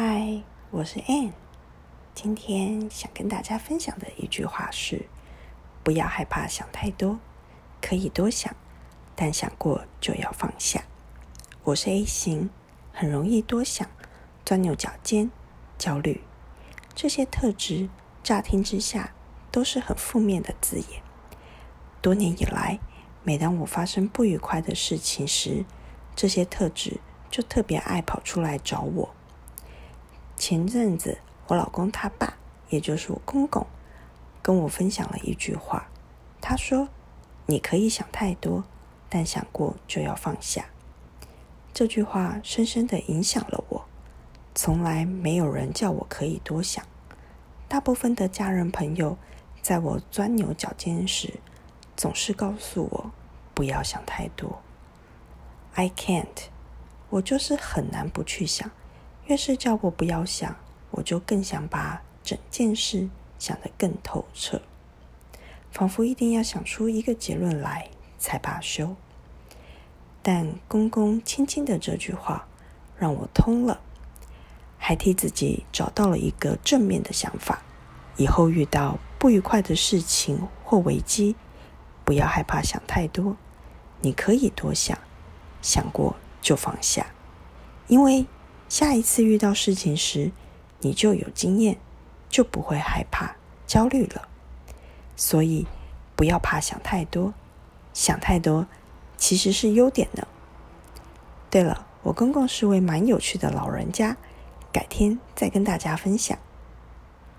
嗨，我是 Ann。今天想跟大家分享的一句话是：不要害怕想太多，可以多想，但想过就要放下。我是 A 型，很容易多想、钻牛角尖、焦虑。这些特质乍听之下都是很负面的字眼。多年以来，每当我发生不愉快的事情时，这些特质就特别爱跑出来找我。前阵子，我老公他爸，也就是我公公，跟我分享了一句话。他说：“你可以想太多，但想过就要放下。”这句话深深的影响了我。从来没有人叫我可以多想。大部分的家人朋友，在我钻牛角尖时，总是告诉我不要想太多。I can't，我就是很难不去想。越是叫我不要想，我就更想把整件事想得更透彻，仿佛一定要想出一个结论来才罢休。但公公轻轻的这句话让我通了，还替自己找到了一个正面的想法。以后遇到不愉快的事情或危机，不要害怕想太多，你可以多想，想过就放下，因为。下一次遇到事情时，你就有经验，就不会害怕、焦虑了。所以，不要怕想太多，想太多其实是优点呢。对了，我公公是位蛮有趣的老人家，改天再跟大家分享。